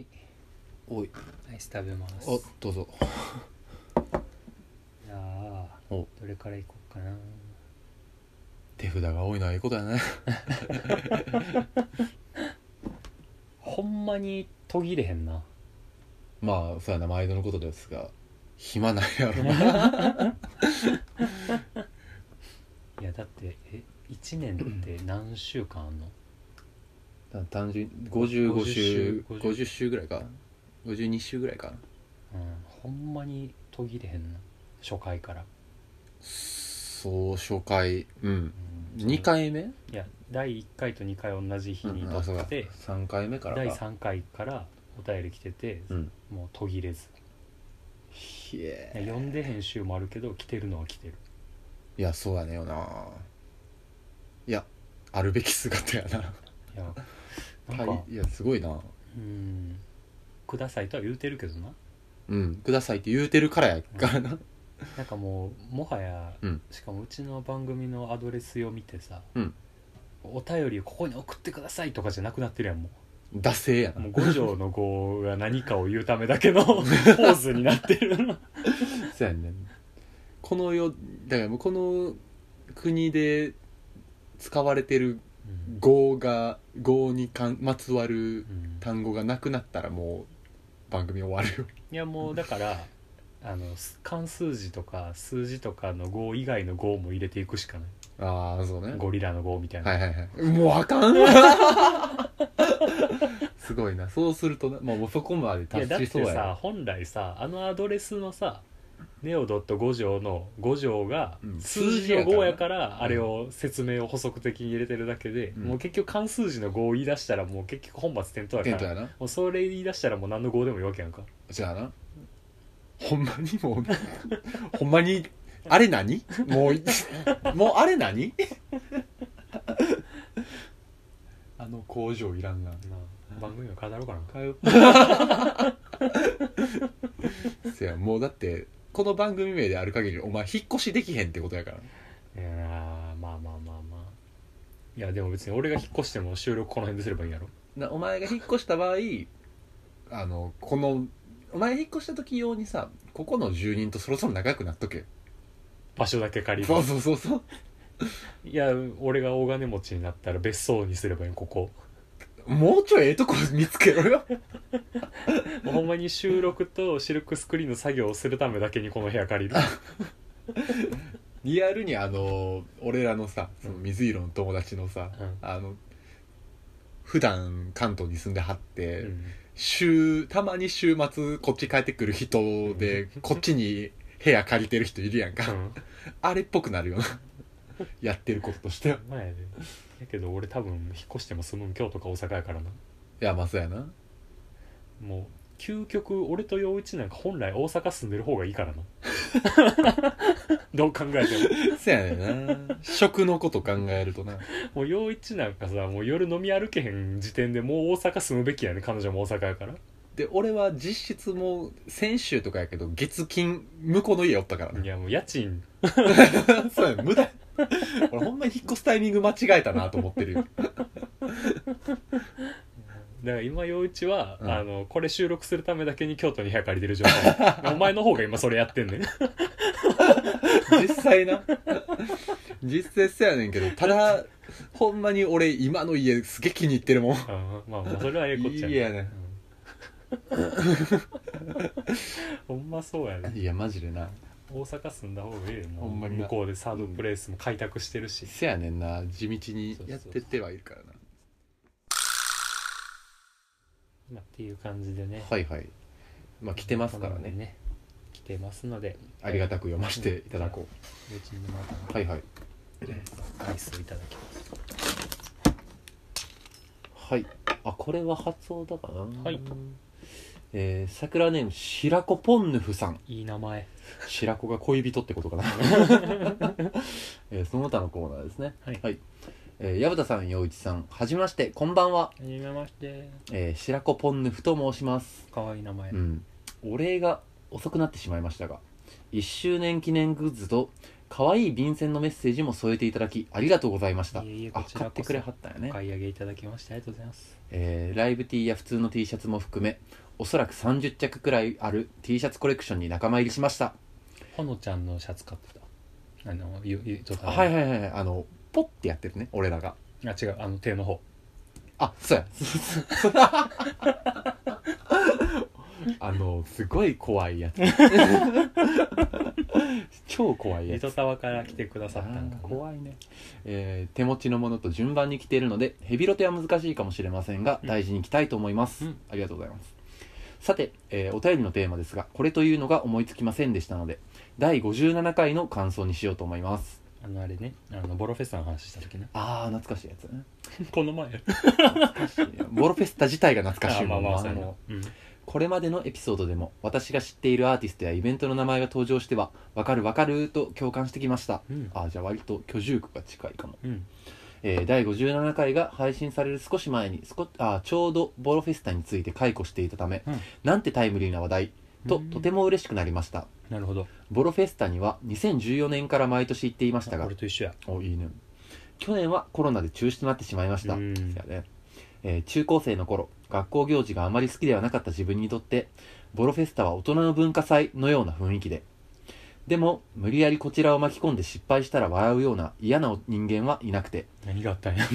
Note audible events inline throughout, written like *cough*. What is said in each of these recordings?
はい。おい。アイス食べます。おどうぞ。*laughs* じゃあお。どれからいこうかな。手札が多いのはいいことやね。*laughs* ほんまに途切れへんな。まあそうやな。毎度のことですが。暇ないやろ。な *laughs* いやだってえ1年って何週間あんの？単純に55週50 50週ぐらいか。52週ぐらいか。なうんほんまに途切れへんな。初回から、そう初回。うん。うん。2回目？いや第1回と2回同じ日にうんあそうか。撮って、3回目からか。第3回からお便り来てて、うん。もう途切れず。ひえ読んでへん週もあるけど来てるのは来てる。いやそうやねよな。いやあるべき姿やな。いやなんか、はいいやすごいな。うん。くださいとは言うてるけどな。うんくださいって言うてるからやからな。なんかもうもはや、うん。しかもうちの番組のアドレスを見てさ、うん。お便りをここに送ってくださいとかじゃなくなってるやんも惰性やな。うもう五条の語が何かを言うためだけの *laughs* ポーズになってるそうやねこの世だからもうこの国で使われてるうん語が語にかんまつわるうん。単語がなくなったらもう番組終わるよ。いやもうだからあのす漢数字とか数字とかの語以外の語も入れていくしかない。ああそうね。ゴリラの語みたいな、はいはいはい。もうあかんすごいな。そうするとな、まあ、もうそこまでいやだって達しそうやさ本来さあのアドレスのさネオドット5条の5条がうん数字の5やからんあれを説明を補足的に入れてるだけで、うん。もう結局漢数字の5を言い出したらもう結局本末転倒やからやな。もうそれ言い出したらもう何の5でもいいわけやんか。じゃあな。ほんまにもうほんまにあれ何？もうもうあれ何？あの工場いらんな。なあ番組を飾ろうかな。*laughs* せやもうだってこの番組名である限りお前引っ越しできへんってことやからいやーまあまあまあまあ。いやでも別に俺が引っ越しても収録この辺ですればいいんやろ。なお前が引っ越した場合あのこのお前引っ越した時用にさここの住人とそろそろ仲良くなっとけ。場所だけ借りそうるそうそうそう。いや俺が大金持ちになったら別荘にすればいいんここもうちょいええとこ見つけろよ。*laughs* もうほんまに収録とシルクスクリーンの作業をするためだけにこの部屋借りる。リアルにあの俺らのさその水色の友達のさ、うん。あの普段関東に住んではって、うん。週たまに週末こっち帰ってくる人でこっちに部屋借りてる人いるやんか、うん。あれっぽくなるよな。やってることとしては。まあけど俺多分引っ越しても住むん京都か大阪やからな。いやまあそうやな。もう究極俺と陽一なんか本来大阪住んでる方がいいからな。*laughs* どう考えてそうやねんな。食のこと考えるとな。ももう陽一なんかさもう夜飲み歩けへん時点でもう大阪住むべきやね彼女も大阪やからで俺は実質もう先週とかやけど月金向こうの家おったからね。いやもう家賃。*laughs* そうや無駄。俺ほんまに引っ越すタイミング間違えたなと思ってるよ。*laughs* だから今陽一は、うん。あのこれ収録するためだけに京都に部屋借りてる状態。*laughs* お前の方が今それやってんねん。実際な。実際そうやねんけどただほんまに俺今の家すげえ気に入ってるもん。うんまあまあそれはええこっちゃいいやね。うんほんまそうやね。いやマジでな。大阪住んだ方がいいよもうほんまにな。向こうでサードプレイスも開拓してるし、せやねんな。地道にやってってはいるからな。まあ、っていう感じでね。はいはい。まあ来てますからね。来てますので。ありがたく読ませていただこう。ちにまた。うはいはい。アイスをいただきます。はい。あこれは発音だかな。はいえー、桜ネーム白子ポンヌフさん。いい名前。白子が恋人ってことかな、*laughs* えーその他のコーナーですね。はい。えー、矢蓋さん陽一さんはじめましてこんばんは、はじめまして。えー、白子ポンヌフと申します。かわいい名前、うん。お礼が遅くなってしまいましたが1周年記念グッズと可愛い便箋のメッセージも添えていただきありがとうございました。いえあこちらこそ。買ってくれはったんやね。お買い上げいただきましてありがとうございます。えーライブ T や普通の T シャツも含めおそらく30着くらいある T シャツコレクションに仲間入りしました。ほのちゃんのシャツ買ってた？あのゆゆとあの。はいはいはいあのポッてやってるね俺らが。あ違う。あの手の方。あそうや。*laughs* あのすごい怖いやつ。*laughs* 超怖いやつ。糸タワから来てくださったんか怖いね、えー手持ちのものと順番に着ているのでヘビロテは難しいかもしれませんが、うん。大事に着たいと思います、うん。ありがとうございますさて、えーお便りのテーマですがこれというのが思いつきませんでしたので第57回の感想にしようと思います。あのあれねあのボロフェスタの話した時なあー懐かしいやつ。ね *laughs* この前。懐かしいボロフェスタ自体が懐かしい *laughs* あまあまあもんなそうん。これまでのエピソードでも私が知っているアーティストやイベントの名前が登場しては分かる分かると共感してきました。うん。あじゃあ割と居住区が近いかも。うんえー第57回が配信される少し前に少あちょうどボロフェスタについて解雇していたため、うん。なんてタイムリーな話題とうん。とても嬉しくなりました。なるほど。ボロフェスタには2014年から毎年行っていましたが。俺と一緒や。おいいね。去年はコロナで中止となってしまいました、うん。ね。えー中高生の頃学校行事があまり好きではなかった自分にとってボロフェスタは大人の文化祭のような雰囲気ででも無理やりこちらを巻き込んで失敗したら笑うような嫌な人間はいなくて。何があったんや。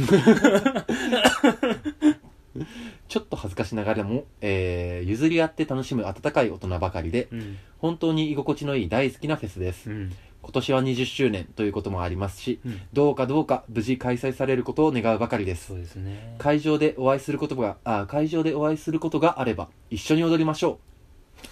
ちょっと恥ずかしながらも、えー譲り合って楽しむ温かい大人ばかりでうん。本当に居心地のいい大好きなフェスです。うん。今年は20周年ということもありますしうん。どうかどうか無事開催されることを願うばかりです。そうですね。会場でお会いすることがあ会場でお会いすることがあれば一緒に踊りましょう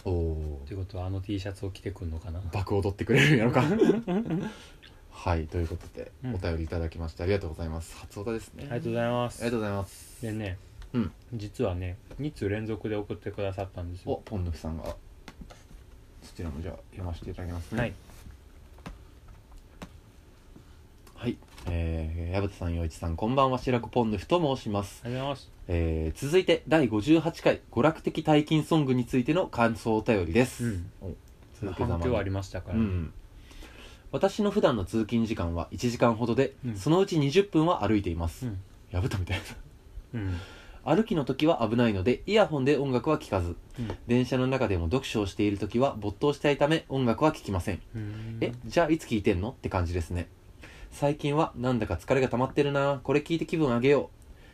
おおということはあの T シャツを着てくんのかな？爆踊ってくれるんやろか。*laughs* はいということで、うん。お便りいただきましてありがとうございます。初オタですね。ありがとうございます。ありがとうございます。でねうん。実はね2通連続で送ってくださったんですよ。おポンヌフさんがそちらもじゃあ読ませていただきますね。はい。はい、えー、矢蓋さん陽一さんこんばんは白子ポンヌフと申します、ありがとうございます。えー、続いて第58回娯楽的大金ソングについての感想お便りです、うん。お続けざ反響ありましたから、うん私の普段の通勤時間は1時間ほどで、うん。そのうち20分は歩いています、うん。矢蓋みたいうん。な歩きの時は危ないのでイヤホンで音楽は聴かず。うん。電車の中でも読書をしている時は没頭したいため音楽は聴きません。うん。えじゃあいつ聴いてんの？って感じですね最近はなんだか疲れが溜まってるな。これ聴いて気分上げよ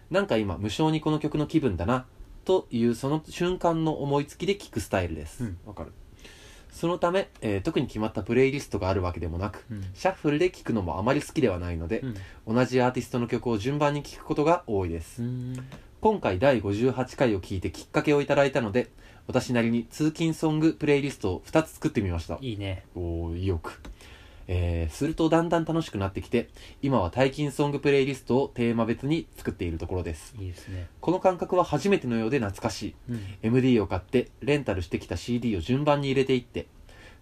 う。なんか今無性にこの曲の気分だな。というその瞬間の思いつきで聴くスタイルです。うん。わ、かる。そのため、えー特に決まったプレイリストがあるわけでもなくうん。シャッフルで聴くのもあまり好きではないのでう、ん。同じアーティストの曲を順番に聴くことが多いです、うん。今回第58回を聞いてきっかけをいただいたので私なりに通勤ソングプレイリストを2つ作ってみました。いいね。おお意欲えー、するとだんだん楽しくなってきて今は退勤ソングプレイリストをテーマ別に作っているところです。いいですね。この感覚は初めてのようで懐かしい。うん。MD を買ってレンタルしてきた CD を順番に入れていって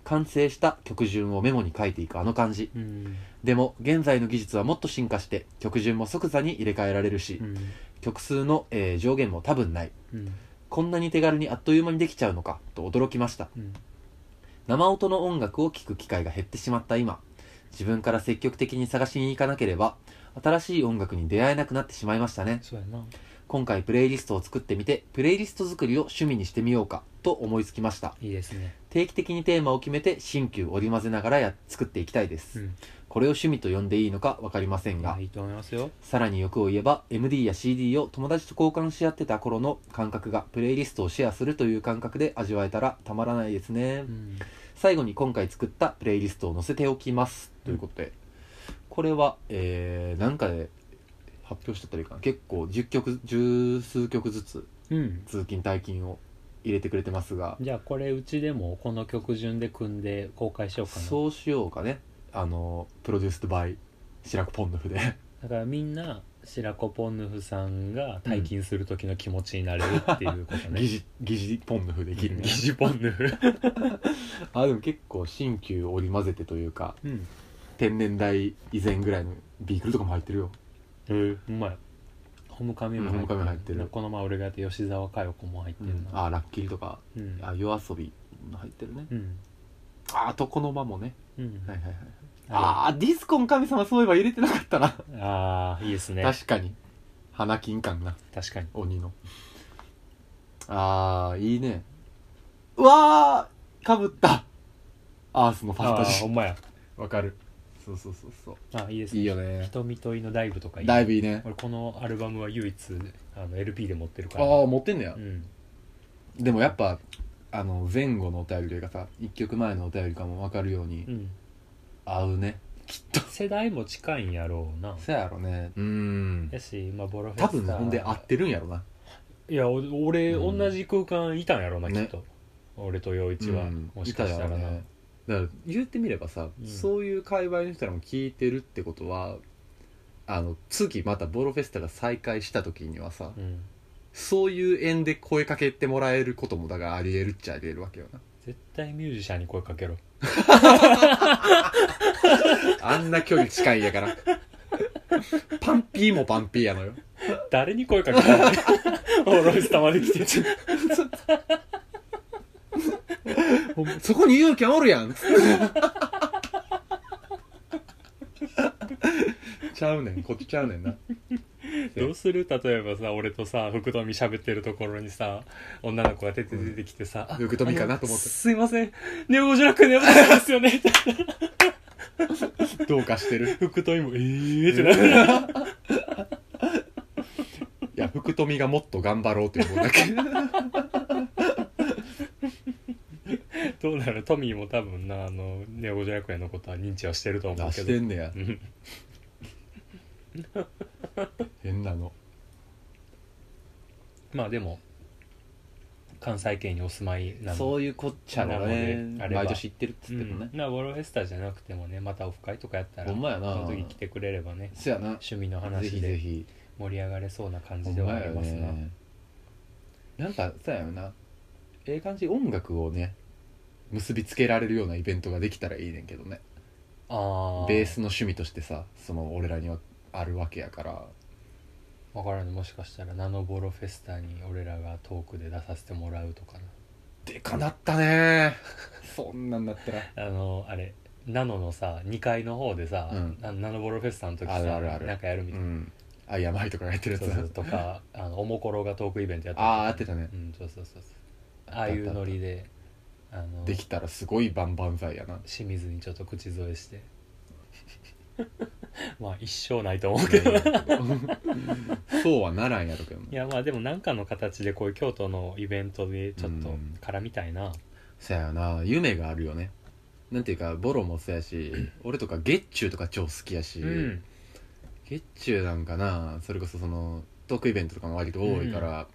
完成した曲順をメモに書いていくあの感じ。うん。でも現在の技術はもっと進化して曲順も即座に入れ替えられるし、うん。曲数の、えー上限も多分ない。うん。こんなに手軽にあっという間にできちゃうのかと驚きました。うん生音の音楽を聴く機会が減ってしまった今。自分から積極的に探しに行かなければ新しい音楽に出会えなくなってしまいましたね。そうやな。今回プレイリストを作ってみてプレイリスト作りを趣味にしてみようかと思いつきました。いいですね。定期的にテーマを決めて新旧織り交ぜながらや作っていきたいです、うんこれを趣味と呼んでいいのか分かりませんがいやいいと思いますよ。さらに欲を言えば MD や CD を友達と交換し合ってた頃の感覚がプレイリストをシェアするという感覚で味わえたらたまらないですね、うん。最後に今回作ったプレイリストを載せておきます、うん。ということでこれはえー、なんかで発表してたらいいかな。結構10曲十数曲ずつうん。通勤退勤を入れてくれてますが。じゃあこれうちでもこの曲順で組んで公開しようかな。そうしようかねあのプロデュースドバイ白子ポンヌフで。だからみんな白子ポンヌフさんが退勤する時の気持ちになれるっていうことね。*laughs* 疑似疑似ポンヌフできるね。疑似ポンヌフ。*laughs* あでも結構新旧織り交ぜてというかうん。天然代以前ぐらいのビークルとかも入ってるよ。へえうまいホームカミもうんホームカミ入ってる。この前俺がやって吉沢佳代子も入ってるなあラッキリとか。うん。あ夜遊びも入ってるね。うん。ああ床の間もね。うん。はいはいはいあああディスコの神様そういえば入れてなかったな、あーいいですね。確かに。花金感な確かに。鬼の。ああいいね。うわーかぶった。アースのファンタあジー。ーほんまや。わかる。そうそうそうそう。あいいですね。いいよね。瞳といのダイブとかいいだいぶいいね。俺このアルバムは唯一あの LP で持ってるかあら。あ持ってんねや。う、ん。でもやっぱあの前後のお便りというかさ一曲前のお便りかも分かるようにうん合うね。きっと。世代も近いんやろうな。そやろね。うん。やし、まあ、ボロフェスタ多分ほんで合ってるんやろな。いやお俺、うん。同じ空間いたんやろな、ね。きっと。俺と陽一は、うん。もしかしたらな、いたよね。だから言ってみればさ、うん。そういう界隈の人らも聞いてるってことはあの次またボロフェスタが再開した時にはさうん、そういう縁で声かけてもらえることもだからありえるっちゃありえるわけよな。絶対ミュージシャンに声かけろ *laughs* あんな距離近いんやから。パンピーもパンピーやのよ。誰に声かけたのボロフェスタまで来てそこに勇気おるやん。*laughs* ちゃうねんこっちちゃうねんな *laughs* どうする？例えばさ俺とさ福富喋ってるところにさ女の子が出て出てきてさ、あ福富かなと思って。すいません。ネオゴジラ君ネオゴジラですよね。っ *laughs* てどうかしてる？福富もえーってなる。いや福富がもっと頑張ろうというだけど。*laughs* うなる？トミーも多分なあのネオゴジラ君のことは認知はしてると思う出けど。してんねや。うん変なの。まあでも関西圏にお住まいなの。そういうこっちゃろなのねであれば。毎年行ってるっつってもね、うん、なボロフェスタじゃなくてもねまたオフ会とかやったらほんまやな。その時来てくれればねそやな。趣味のぜ話でひ盛り上がれそうな感じではありますな、ね。なんかそうやよな。ええ感じ音楽をね結びつけられるようなイベントができたらいいねんけどね。ああベースの趣味としてさその俺らにはあるわけやから分からん。ねもしかしたらナノボロフェスタに俺らがトークで出させてもらうとかでかなったね。そんなんなったら。なあのあれナノのさ2階の方でさ、うん。ナノボロフェスタの時さあるあるある。なんかやるみたいな、うん。あやまいとかがやってるやつそうそうとかあのおもころがトークイベントやってああやってたね。うんそうそうそうそう。ああいうノリであのできたらすごい万々歳やな。清水にちょっと口添えして *laughs* まあ一生ないと思うけど。*laughs* そうはならんやろけど。ないやまあでも何かの形でこういう京都のイベントでちょっとうん。絡みたいな。そやな。夢があるよね。なんていうかボロもそうやし *clears throat* 俺とか月中とか超好きやし、うん。月中なんかなそれこそそのトークイベントとかも割と多いから、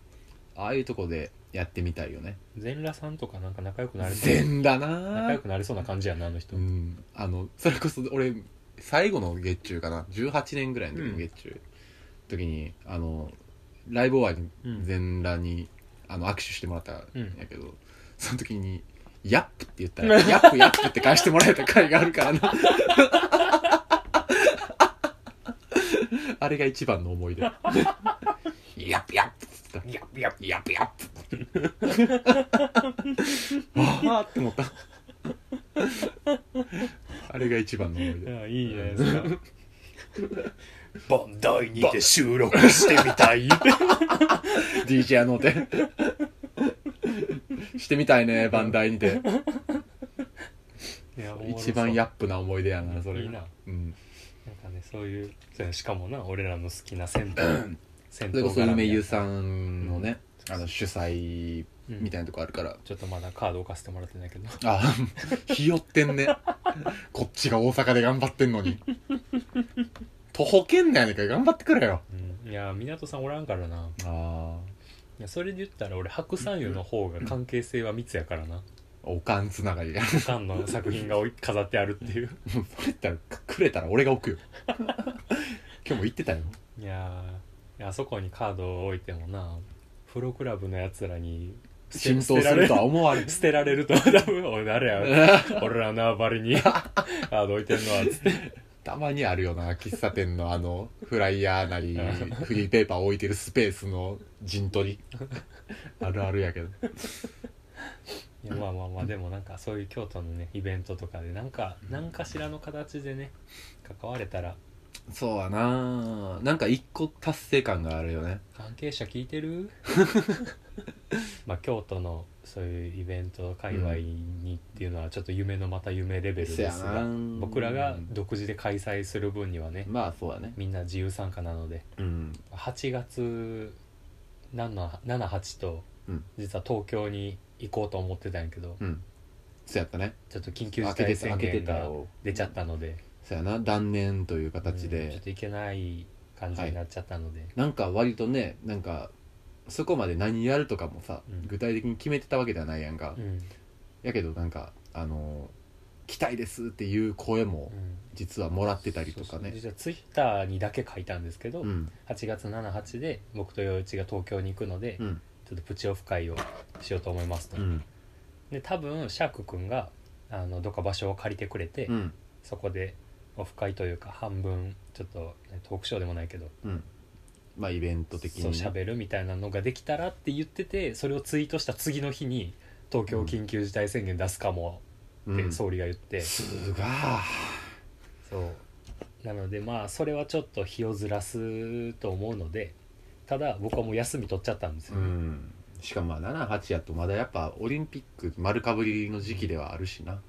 ああいうとこでやってみたいよね。全裸さんとかなんか仲良くなれそう。全だ仲な良くなれそうな感じやなあの人、うん。あのそれこそ俺最後の月中かな。18年ぐらいの時の月中、時にあのライブ終わり全裸に、あの握手してもらったんやけど、その時に「ヤップ」って言ったら「ヤップヤップ」って返してもらえた回があるからな。*laughs* あれが一番の思い出。ヤップヤップっつった。ヤップヤップヤップヤップ。*laughs* ああって思ったあれが一番の思い出。いやいいじゃないですか。バンダイにて収録してみたい。DJ あの手。してみたいねバンダイにて。いやおもろそう。一番ヤップな思い出やなそれいいな。うん。なんかねそういうそうやしかもな俺らの好きな銭湯。銭それこそ絡みや梅湯さんのね、あの主催うんみたいなとこあるから、ちょっとまだカード置かせてもらってないけど。あひよってんね。*laughs* こっちが大阪で頑張ってんのに。徒歩圏内やねんから頑張ってくれよ。うん。いや港さんおらんからな。あいやそれで言ったら俺白山湯の方が関係性は密やからな。あおかんつながりが。おかんの作品が飾ってあるっていう。それ言ったらくれたら俺が置くよ。今日も言ってたよ。いやーいやあそこにカードを置いてもなプロクラブのやつらに浸透するとは思われ捨てられると多分俺誰や *laughs* 俺らの縄張りに。カード置いてんのはつって。たまにあるよな喫茶店のあのフライヤーなりフリーペーパー置いてるスペースの陣取り。*laughs* あるあるやけど。いやまあまあまあでもなんかそういう京都のねイベントとかでなんか何かしらの形でね関われたらそうやな。なんか一個達成感があるよね。関係者聞いてる？*laughs* まあ京都のそういうイベント界隈にっていうのはちょっと夢のまた夢レベルですがな。僕らが独自で開催する分にはねまあそうだね。みんな自由参加なのでうん。8月78とうん。実は東京に行こうと思ってたんやけどうん。そうやったね。ちょっと緊急事態宣言が出ちゃったのでそうやな断念という形うんちょでっ、と行けない感じになっちゃったので、なんか割とねなんかそこまで何やるとかもさ、うん。具体的に決めてたわけではないやんか、うん。やけどなんかあの来たいですっていう声もうん。実はもらってたりとそうそうかね実はツイッターにだけ書いたんですけど、うん。8月78で僕と陽一が東京に行くので、うん。ちょっとプチオフ会をしようと思いますと、うん。で多分シャーク君があのどっか場所を借りてくれて、うん。そこでオフ会というか半分ちょっとねトークショーでもないけどうん。まあイベント的そうにね喋るみたいなのができたらって言っててそれをツイートした次の日に東京緊急事態宣言出すかもってうん。総理が言って、すがそう。なのでまあそれはちょっと日をずらすと思うのでただ僕はもう休み取っちゃったんですよ、うん。しかもまあ78やとまだやっぱオリンピック丸かぶりの時期ではあるしな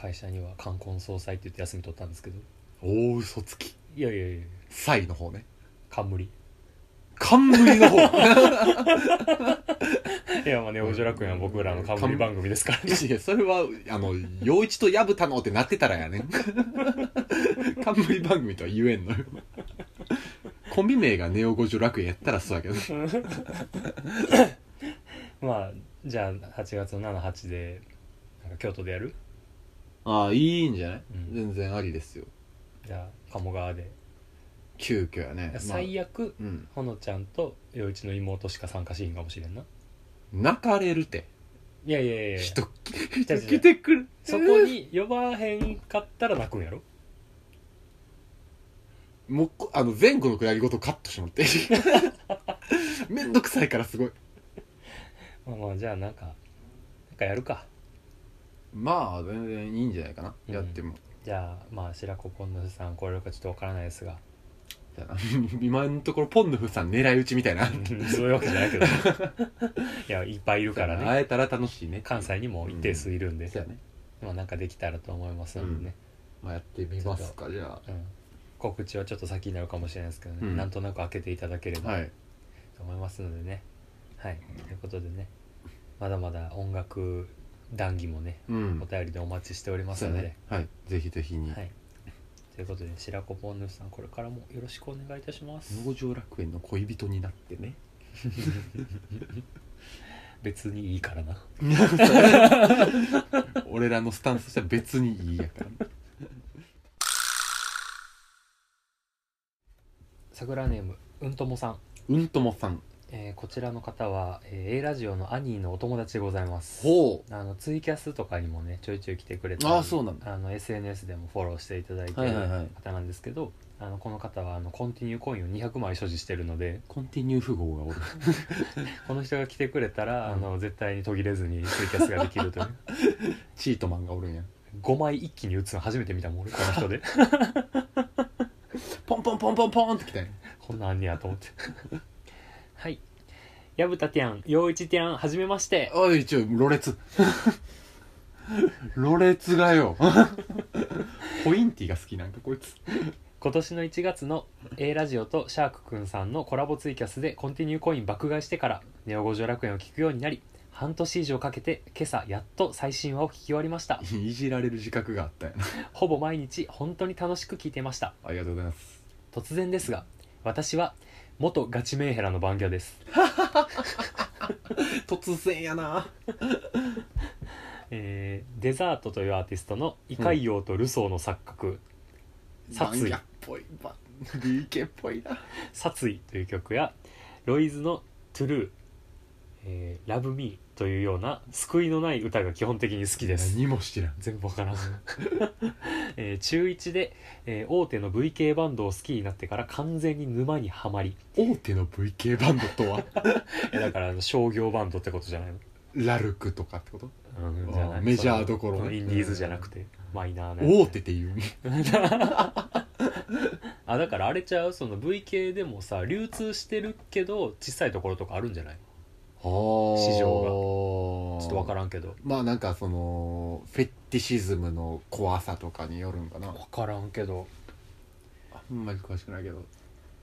会社には冠婚葬祭って言って休み取ったんですけど。大嘘つき。いやいやいやサイの方ね。冠。冠の方。*laughs* いやまあネオ・ジョ楽園は僕らの冠番組ですからね。いやそれはあの陽一と薮田のってなってたらやね。ん *laughs* 冠番組とは言えんのよ。コンビ名がネオ五条楽園やったらそうやけど *laughs* まあじゃあ8月の78でなんか京都でやる？ああいいんじゃない、うん。全然ありですよ。じゃあ鴨川で、急遽やね、まあ最悪うん。ほのちゃんと陽一の妹しか参加しひんかもしれんな。泣かれるて。いやいやいやいや。人違う人違う。来てくるそこに呼ばへんかったら泣くんやろ？もうこあの前後のくだりごとカットしてもらって。*laughs* めんどくさいからすごい。まあまあじゃあなんかなんかやるかまあ全然いいんじゃないかな、うん。やっても。じゃあまあ白子ポンヌフさん来れるかちょっとわからないですが。じゃあな *laughs* 今のところポンヌフさん狙い撃ちみたいな。そういうわけじゃないけど。*laughs* いやいっぱいいるからね。会えたら楽しいね。関西にも一定数いるんで、そうやね。まあなんかできたらと思いますので。ね、まあやってみますかじゃうん。告知はちょっと先になるかもしれないですけどね、うんなんとなく開けていただければ。あはい。と思いますのでね。はい。ということでね。まだまだ音楽談義もねうん。お便りでお待ちしておりますので、ね。はい。ぜひぜひに。はい。ということで白子ポンヌフさんこれからもよろしくお願いいたします。農場楽園の恋人になってね。*laughs* 別にいいからな。*laughs* 俺らのスタンスとしては別にいいやから。桜ネームうんともさん、うんともさんえーこちらの方は、えー A ラジオのアニーのお友達でございます。ほあのツイキャスとかにもねちょいちょい来てくれたりあーそうなんだ。あの SNS でもフォローしていただいてる方なんですけど、あのこの方はあのコンティニューコインを200枚所持してるのでコンティニュー符号がおる。*laughs* この人が来てくれたら、うん。あの絶対に途切れずにツイキャスができるという。*laughs* チートマンがおるんや。5枚一気に打つの初めて見たもん俺この人で。*laughs* ポンポンポンポンポンってきたんや。こんなんあんねやと思ってはい。薮田ティアン陽一ティアンはじめまして。おいちょろれつ。*laughs* ろれつがよ。*laughs* ポインティが好きなんかこいつ。今年の1月の A ラジオとシャークくんさんのコラボツイキャスでコンティニューコイン爆買いしてからネオ五条楽園を聞くようになり半年以上かけて今朝やっと最新話を聞き終わりました。いじられる自覚があったんやな。ほぼ毎日本当に楽しく聞いていました。ありがとうございます。突然ですが私は元ガチメンヘラの番魚です、*laughs* 突然やな。えーデザートというアーティストのイカイヨウとルソーの錯覚殺意。っぽい。バンリーケっぽいな「殺意」という曲やロイズの「トゥルー」えー「ラブミー」というような救いのない歌が基本的に好きです。何も知らん。全部わからん、*laughs* えー中1で、えー大手の VK バンドを好きになってから完全に沼にはまり。大手の VK バンドとは？*laughs* えだからあの商業バンドってことじゃないの？ラルクとかってこと？うん、じゃない。メジャーどころそのインディーズじゃなくてマイナーな大手っていう *laughs* あだからあれちゃう？その V 系でもさ流通してるけど小さいところとかあるんじゃない？市場ちょっと分からんけど。まあなんかそのフェティシズムの怖さとかによるんかな。分からんけど。あんまり詳しくないけど。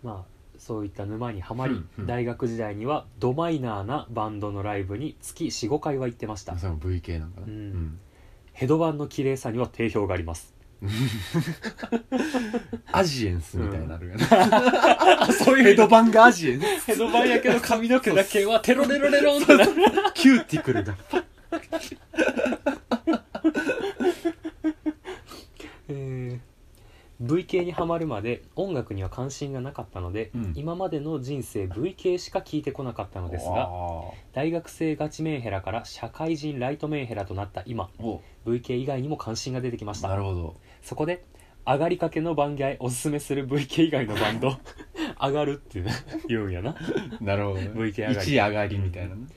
まあそういった沼にはまり、うんうん。大学時代にはドマイナーなバンドのライブに月45回は行ってました。それも V 系なんかな。うん。ヘドバンの綺麗さには定評がありますアジエンスみたいになるよね、あそうヘドバンがアジエンス。ヘドバンやけど髪の毛だけはテロレロレロンってなる。キューティクルがえー V 系にはまるまで音楽には関心がなかったので、うん。今までの人生 V 系しか聴いてこなかったのですがが大学生ガチメンヘラから社会人ライトメンヘラとなった今お。V 系以外にも関心が出てきました。なるほど。そこで上がりかけの番外おすすめする V 系以外のバンド *laughs* 上がるっていうね言うんやな。なるほどね。V 系上がり。一上がりみたいなね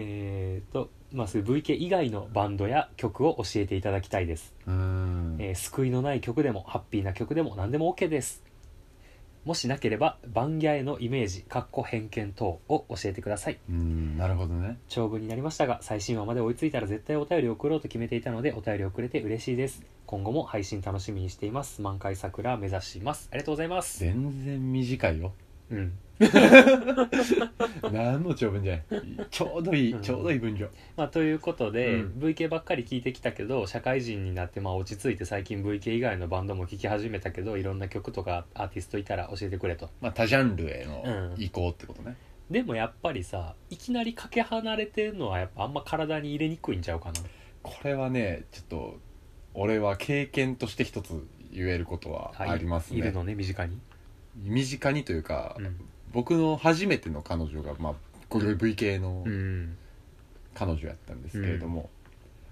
えーとまあそういう V 系以外のバンドや曲を教えていただきたいです。うーん。えー救いのない曲でもハッピーな曲でも何でも OK です。もしなければバンギャへのイメージかっこ偏見等を教えてください。うーんなるほどね。長文になりましたが最新話まで追いついたら絶対お便りを送ろうと決めていたのでお便りをくれて嬉しいです。今後も配信楽しみにしています。満開桜目指します。ありがとうございます。全然短いよ。うん *laughs* 何の長文じゃない。ちょうどいい、うん。ちょうどいい分量まあということで、うん。V 系ばっかり聞いてきたけど社会人になってまあ落ち着いて最近 V 系以外のバンドも聴き始めたけどいろんな曲とかアーティストいたら教えてくれと。まあ多ジャンルへのうん。移行ってことね、でもやっぱりさいきなりかけ離れてるのはやっぱあんま体に入れにくいんちゃうかな。これはねちょっと俺は経験として一つ言えることはありますね、いるのね身近に、身近にというか、うん僕の初めての彼女が、まあ、これ V 系のうん。彼女やったんですけれども、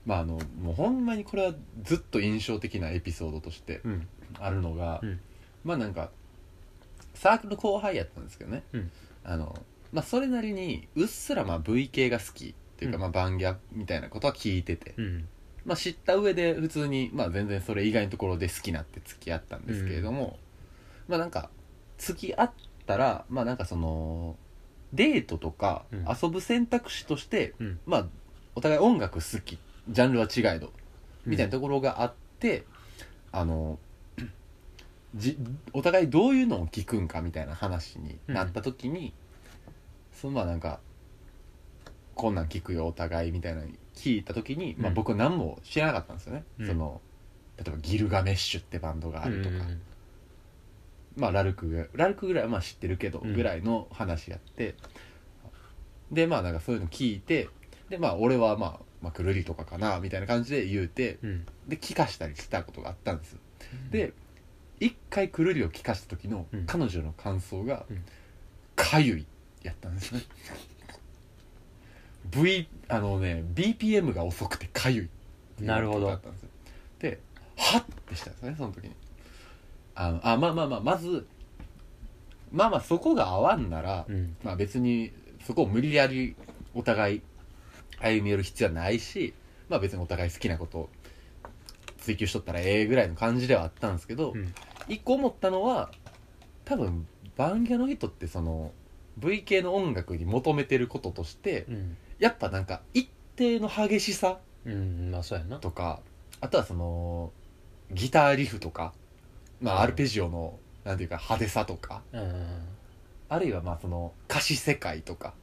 まああのもうほんまにこれはずっと印象的なエピソードとしてうん。あるのが、うん。まあなんかサークルの後輩やったんですけどね、うん。あのまあそれなりにうっすらまあ V 系が好きっていうか、うん。まあバンギャみたいなことは聞いてて、うん。まあ知った上で普通にまあ全然それ以外のところで好きなって付き合ったんですけれども、まあなんか付き合ったらまあなんかそのデートとかうん。遊ぶ選択肢として、うん。まあお互い音楽好きジャンルは違えどみたいなところがあって、あのじお互いどういうのを聞くんかみたいな話になった時に、そのまあなんかこんなん聞くよお互いみたいなの聞いた時に、まあ、うん僕は何も知らなかったんですよね、うん。その例えばギルガメッシュってバンドがあるとか、うんまあラルクぐらいラルクぐらいはまあ知ってるけどうん。ぐらいの話やって、でまあなんかそういうの聞いてでまあ俺はまあ、まあ、くるりとかかなみたいな感じで言うてうん。で聞かしたりしたことがあったんです。で一回くるりを聞かした時のうん。彼女の感想がうん「かゆい」やったんですね。*laughs* V あのね BPM が遅くてかゆいっていうなるほどことだったんですよ。ではっってしたんですねその時にあのあまあまあまあまずまあまあそこが合わんなら、うん。まあ別にそこを無理やりお互い歩み寄る必要はないしまあ別にお互い好きなことを追求しとったらええぐらいの感じではあったんですけど、うん。一個思ったのは多分バンギャの人ってその V 系の音楽に求めてることとしてうん。やっぱなんか一定の激しさうんまあそうやな。とかあとはそのギターリフとか、まあ、アルペジオのなんていうか派手さとかうん。あるいはまあその歌詞世界とか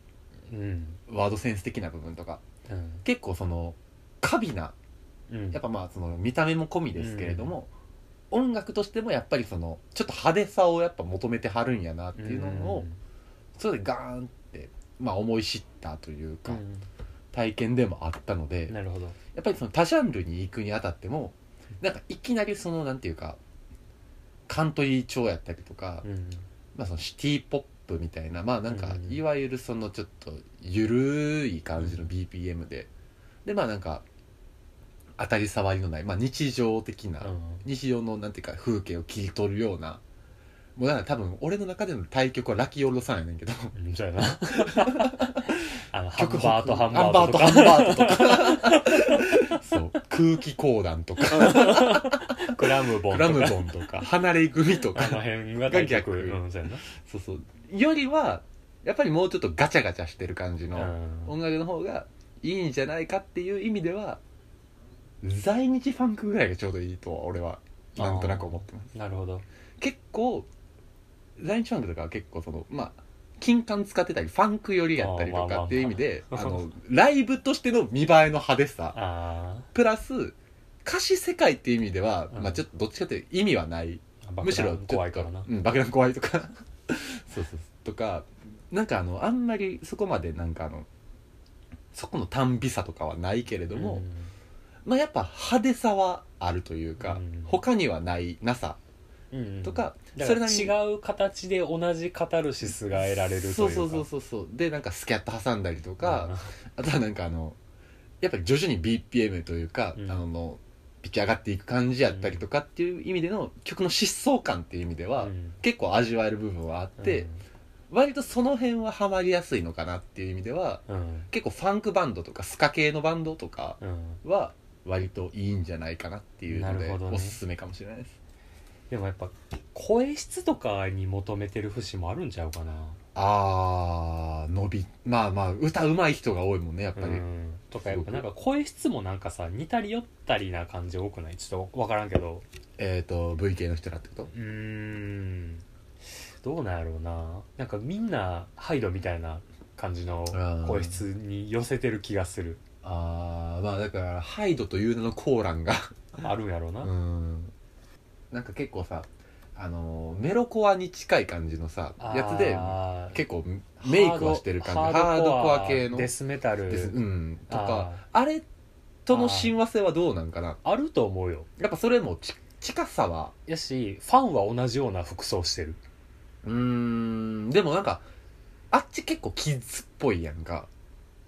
うん。ワードセンス的な部分とかうん。結構その過敏なうん。やっぱまあその見た目も込みですけれども、音楽としてもやっぱりそのちょっと派手さをやっぱ求めてはるんやなっていうのを、それでガーンって、まあ、思い知ったというか、うん。体験でもあったのでなるほど。やっぱりその多ジャンルに行くにあたってもなんかいきなりそのなんていうかカントリー調やったりとか、うん。まあ、そのシティポップみたいなまあなんかうん。いわゆるそのちょっとゆるい感じの BPM で。でまあなんか当たり障りのない、まあ、日常的な、うん。日常のなんていうか風景を切り取るようなもうだから多分俺の中での対局はラキオロさんやねんけど。うんそうやな。*laughs* あのハンバートハンバート。とハンバートとか。*laughs* そう。空気講談 *laughs* とか。クラムボンクラムとかボンとか。離れ組とか。あの辺が対局が逆うんそうそうそう。よりはやっぱりもうちょっとガチャガチャしてる感じのうん。音楽の方がいいんじゃないかっていう意味では在日ファンクぐらいがちょうどいいとは俺はなんとなく思ってます。なるほど。結構在日ファンクとかは結構そのまあ金管使ってたりファンク寄りやったりとかっていう意味であのライブとしての見栄えの派手さ。あプラス歌詞世界っていう意味では、うん。まあちょっとどっちかっていうと意味はない。あむしろ怖いからな。うん、爆弾怖いとか。*laughs* そうそうそう。とかなんかあのあんまりそこまでなんかあのそこの短美さとかはないけれども、まあやっぱ派手さはあるというか、うん。他にはないなさうんうん。とか、だからそれなりに。違う形で同じカタルシスが得られるというか。そうそうそうそうそう。でなんかスキャット挟んだりとか、あとはなんかあのやっぱり徐々に BPM というか、うん。あのピッチ上がっていく感じやったりとかっていう意味での曲の疾走感っていう意味では、うん。結構味わえる部分はあって、割とその辺はハマりやすいのかなっていう意味ではうん。うん結構ファンクバンドとかスカ系のバンドとかうん。は割といいんじゃないかなっていうので、おすすめかもしれないですでもやっぱ声質とかに求めてる節もあるんちゃうかな。あー伸び。まあまあ歌うまい人が多いもんねやっぱり、うん。とかやっぱなんか声質もなんかさ似たり寄ったりな感じ多くない？ちょっと分からんけど。えっ、と V 系の人らってこと？うーん。どうなんやろうな。なんかみんなハイドみたいな感じの声質に寄せてる気がする。ああまあだからハイドという名のコーランがあるんやろうな、*laughs* うんなんか結構さあのメロコアに近い感じのさやつであー結構メイクはしてる感じ。ハードコア系の。デスメタル。ですうん。とかああれとの親和性はどうなんかな？あると思うよ。やっぱそれもち近さは。やしファンは同じような服装してる。うーん。でもなんかあっち結構キッズっぽいやんか。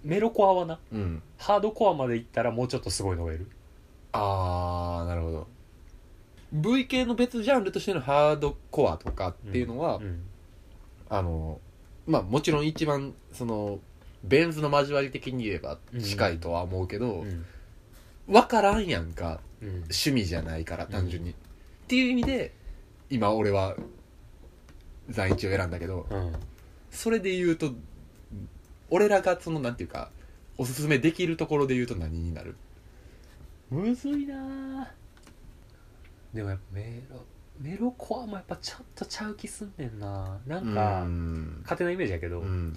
メロコアはな。うん。ハードコアまでいったらもうちょっとすごいのがいる。あーなるほど V 系の別ジャンルとしてのハードコアとかっていうのは、んあのまあもちろん一番そのベン図の交わり的に言えば近いとは思うけど、うん。分からんやんかうん。趣味じゃないから単純に、っていう意味で今俺は在日を選んだけどうん。それで言うと俺らがそのなんていうかおすすめできるところで言うと何になる？むずいなあでもやっぱメロメロコアもやっぱちょっとちゃう気すんねんな。なんかうん。勝手なイメージやけど、うん。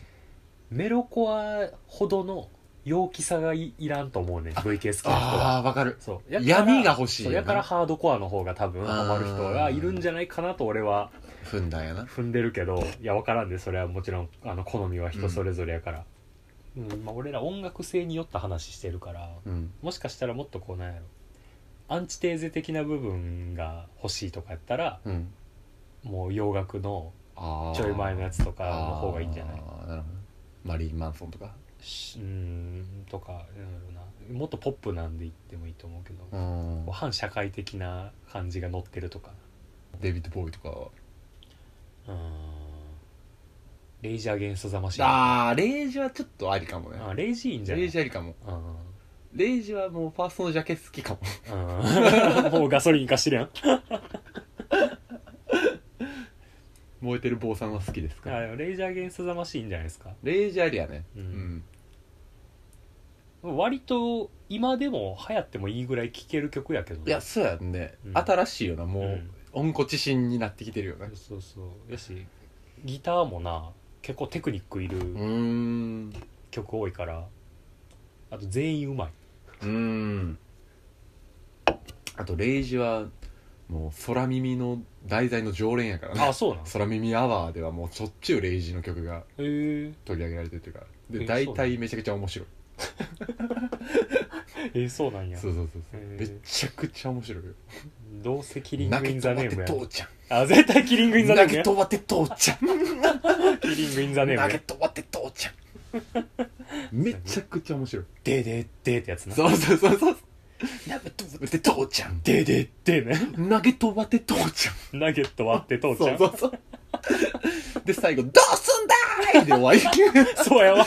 メロコアほどの陽気さがいいらんと思うねん VK 好きな人は。ああわかる。そう。やから闇が欲しいそうやからハードコアの方が多分ハマる人がいるんじゃないかなと俺は踏んだんやな。踏んでるけどいや分からんでそれはもちろんあの好みは人それぞれやから、うん。まあ、俺ら音楽性によった話してるからうん。もしかしたらもっとこうなんやろアンチテーゼ的な部分が欲しいとかやったらうん。もう洋楽のちょい前のやつとかの方がいいんじゃない？なるほど。マリーン・マンソンとか？しうーんとかなんやろな。もっとポップなんで言ってもいいと思うけど、うん。反社会的な感じが乗ってるとか。デビッド・ボーイとかは？うーん。レイジー・アゲンスト・ザ・マシン。ああレイジはちょっとありかもね。あレイジーいいんじゃない？レイジありかも。うんレイジはもうファーストのジャケ好きかも。うん。*laughs* もうガソリン貸してるやん。燃えてる坊さんは好きですかあでもレイジー・アゲンスト・ザ・マシンじゃないですか。レイジありやね。うん。割と今でも流行ってもいいぐらい聴ける曲やけどね。いやそうやんね、うん。新しいよな。もう、うん。温故知新になってきてるよねそうそう。やしギターもな結構テクニックいるうーん。曲多いからあと全員うまいうーん。あとレイジはもう空耳の題材の常連やからね。あそうなんへ空耳アワーではもうしょっちゅうレイジの曲がえ取り上げられてるっていうかでえ大体めちゃくちゃ面白い。*laughs* えー、そうなんや。そうそうそうそう。へー。めちゃくちゃ面白いよ。どうせキリング・イン・投げ飛ばてザ・ネームや父ちゃん。あ絶対キリング・イン・ザ・ネームや。投げ飛ばて父ちゃん。*laughs* キリング・イン・ザ・ネーム投げや飛ばて父ちゃんめちゃくちゃ面白い。でででってやつな。そうそうそうそう。投げ飛ばで父ちゃん。でででね。投げ飛ばて父ちゃん。ナゲット割って父ちゃん。そうそうそう。で最後「どうすんだーい!」で終わり。そうやわ。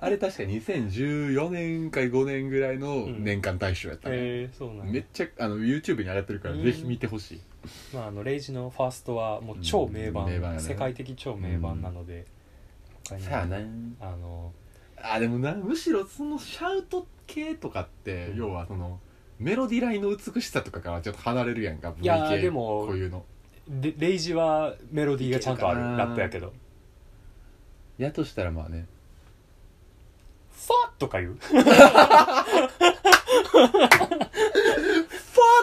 あれ確か2014年か5年ぐらいの年間大賞やったね、へえそうなんや。めっちゃあの YouTube に上がってるからうん。ぜひ見てほしい、まあ、あのレイジのファーストはもう超名盤,、うん名盤やね。世界的超名盤なので、他に。さやねあのあでもなむしろそのシャウト系とかって、うん。要はそのメロディラインの美しさとかからちょっと離れるやんかいやでもこういうの。レレイジはメロディーがちゃんとある。ラップやけど。やとしたらまあね「ファッ!」とか言う？ファ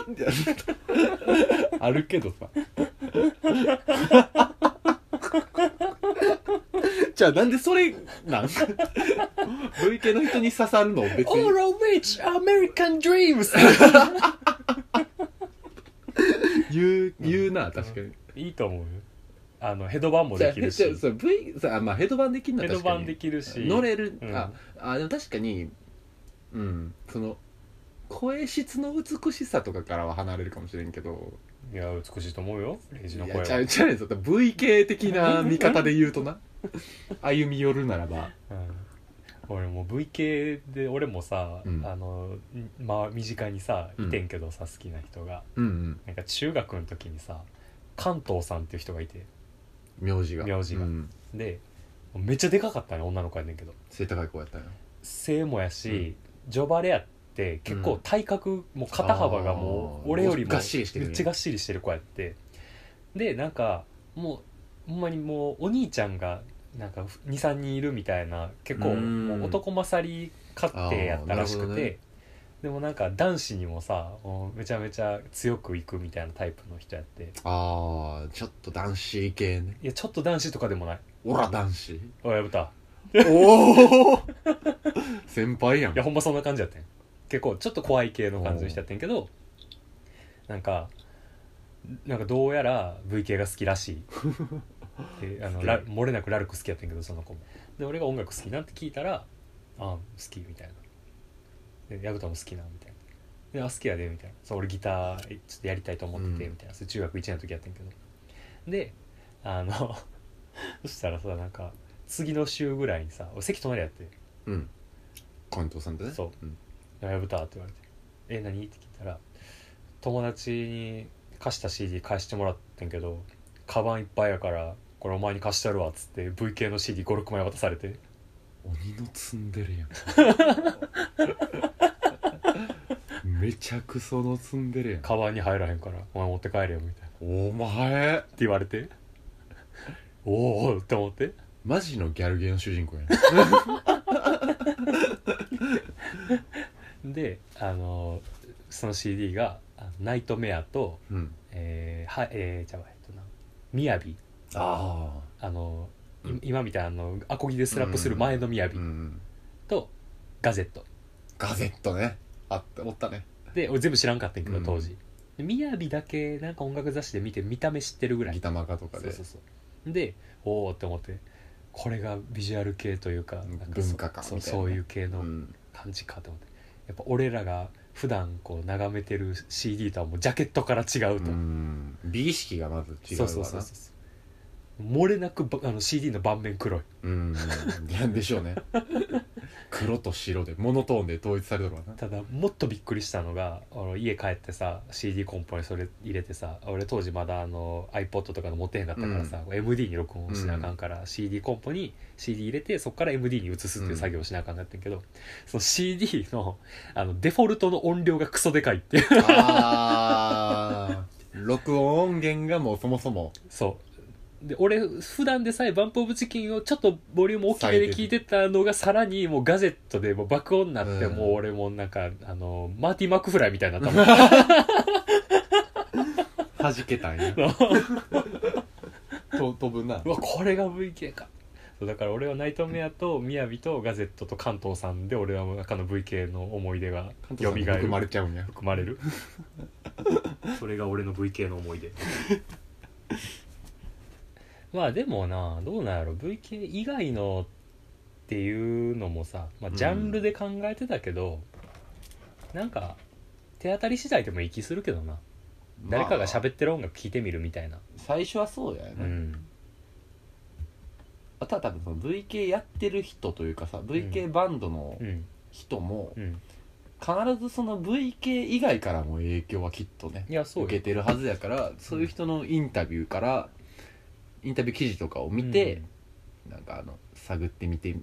ーって *laughs* あるけどさじゃあなんでそれなん？V 系の人に刺さるの別に。All of which American dreams. *laughs* 言う言うな確かに、いいと思うよ。あのヘドバンもできるし。じゃあそう V さまあヘドバンできるのは確かに。ヘドバンできるし。乗れる、うん。ああでも確かにうんその声質の美しさとかからは離れるかもしれんけどいや美しいと思うよ。レイジの声は。いやちゃうちゃうねん。そんな V 系的な *laughs* 見方で言うとな。歩み寄るならば。うん、俺もう V 系で俺もさ、うん。あのんまあ身近にさうん。いてんけどさ、好きな人が。うんうん。なんか中学の時にさ関東さんっていう人がいて。名字が。名字が。うん、でめっちゃでかかったね女の子やねんけど。背高い子やったよ。背もやし、ジョバレやって結構体格、もう肩幅がもう俺よりもがっしりしてる。めっちゃがっしりしてる子やって。でなんかもうほんまにもうお兄ちゃんがなんか23人いるみたいな結構うん。もう男勝り家庭やったらしくて、ね。でもなんか男子にもさめちゃめちゃ強くいくみたいなタイプの人やって。ああちょっと男子系ね。いやちょっと男子とかでもない。オラ男子？おいやぶた。おお *laughs* 先輩やん。いやほんまそんな感じやってん結構ちょっと怖い系の感じの人やってんけどなんかなんかどうやら V 系が好きらしい。であのラ漏れなくラルク好きやってんけどその子も。で俺が音楽好きなんて聞いたら「ああ好き」みたいな。で矢蓋も好きなみたいな。であ好きやでみたいな。そう俺ギターちょっとやりたいと思っててうん。みたいな、それ中学1年の時やってんけど。であの *laughs* そしたらさなんか次の週ぐらいにさ俺席隣やって。うん。関東さんとね。そう。うん「やぶた」って言われて「え何?」って聞いたら友達に貸した CD 返してもらってんけどカバンいっぱいやからこれお前に貸してやるわっつって V 系の CD56 枚渡されて。鬼の積んでるやん。*laughs* めちゃくその積んでるやん。カバンに入らへんからお前持って帰れよみたいな。ってお前言われて。おおって思って。マジのギャルゲーの主人公やん *laughs* であのその CD が「あのナイトメア」とうん「えー、はえー、じゃあえっとな「みやびあ」あの、いうん。今みたいなあのアコギでスラップする前のみやびうん。と「ガゼット」ガゼットね。あったおったね。で俺全部知らんかったんやけどうん。当時。でみやびだけなんか音楽雑誌で見て見た目知ってるぐらい。ギタマカとかで。そうそうそう。でおおって思って。これがビジュアル系というか文化かそうみたいなそういう系のうん。感じかと思ってやっぱ俺らが普段こう眺めてる CD とはもうジャケットから違うと、うん。美意識がまず違うそうそうそうそう漏れなくばあの CD の盤面黒い。うん。でしょうね黒と白でモノトーンで統一されてるわな？ただもっとびっくりしたのが俺家帰ってさ CD コンポにそれ入れてさ俺当時まだあの iPod とかの持ってへんかったからさ、MD に録音しなあかんから、CD コンポに CD 入れてそこから MD に移すっていう作業をしなあかんかったんやけど、その CD のあのデフォルトの音量がクソでかいっていう。録音音源がもうそもそも。そうで俺普段でさえバンプ・オブ・チキンをちょっとボリューム大きめで聞いてたのがさらにもうガジェットでもう爆音になって、うん。もう俺もなんかあのマーティ・マックフライみたいになったもん。弾けたんや。*laughs* と飛ぶな。うわこれが VK か。そうだから俺はナイトメアとみやびとガゼットと関東さんで俺は中の VK の思い出が関よみがえる。含まれちゃうんや。含まれる。*laughs* それが俺の VK の思い出まあでもなどうなんやろ。VK 以外のっていうのもさ、まあ、ジャンルで考えてたけど、なんか手当たり次第でもいい気するけどな。誰かが喋ってる音楽聴いてみるみたいな、最初はそうやよね、うん。あとは多分その VK やってる人というかさ VK バンドのうん。人もうん。必ずその VK 以外からも影響はきっとねいやそうよ。受けてるはずやからそういう人のインタビューからインタビュー記事とかを見て、なんかあの探ってみて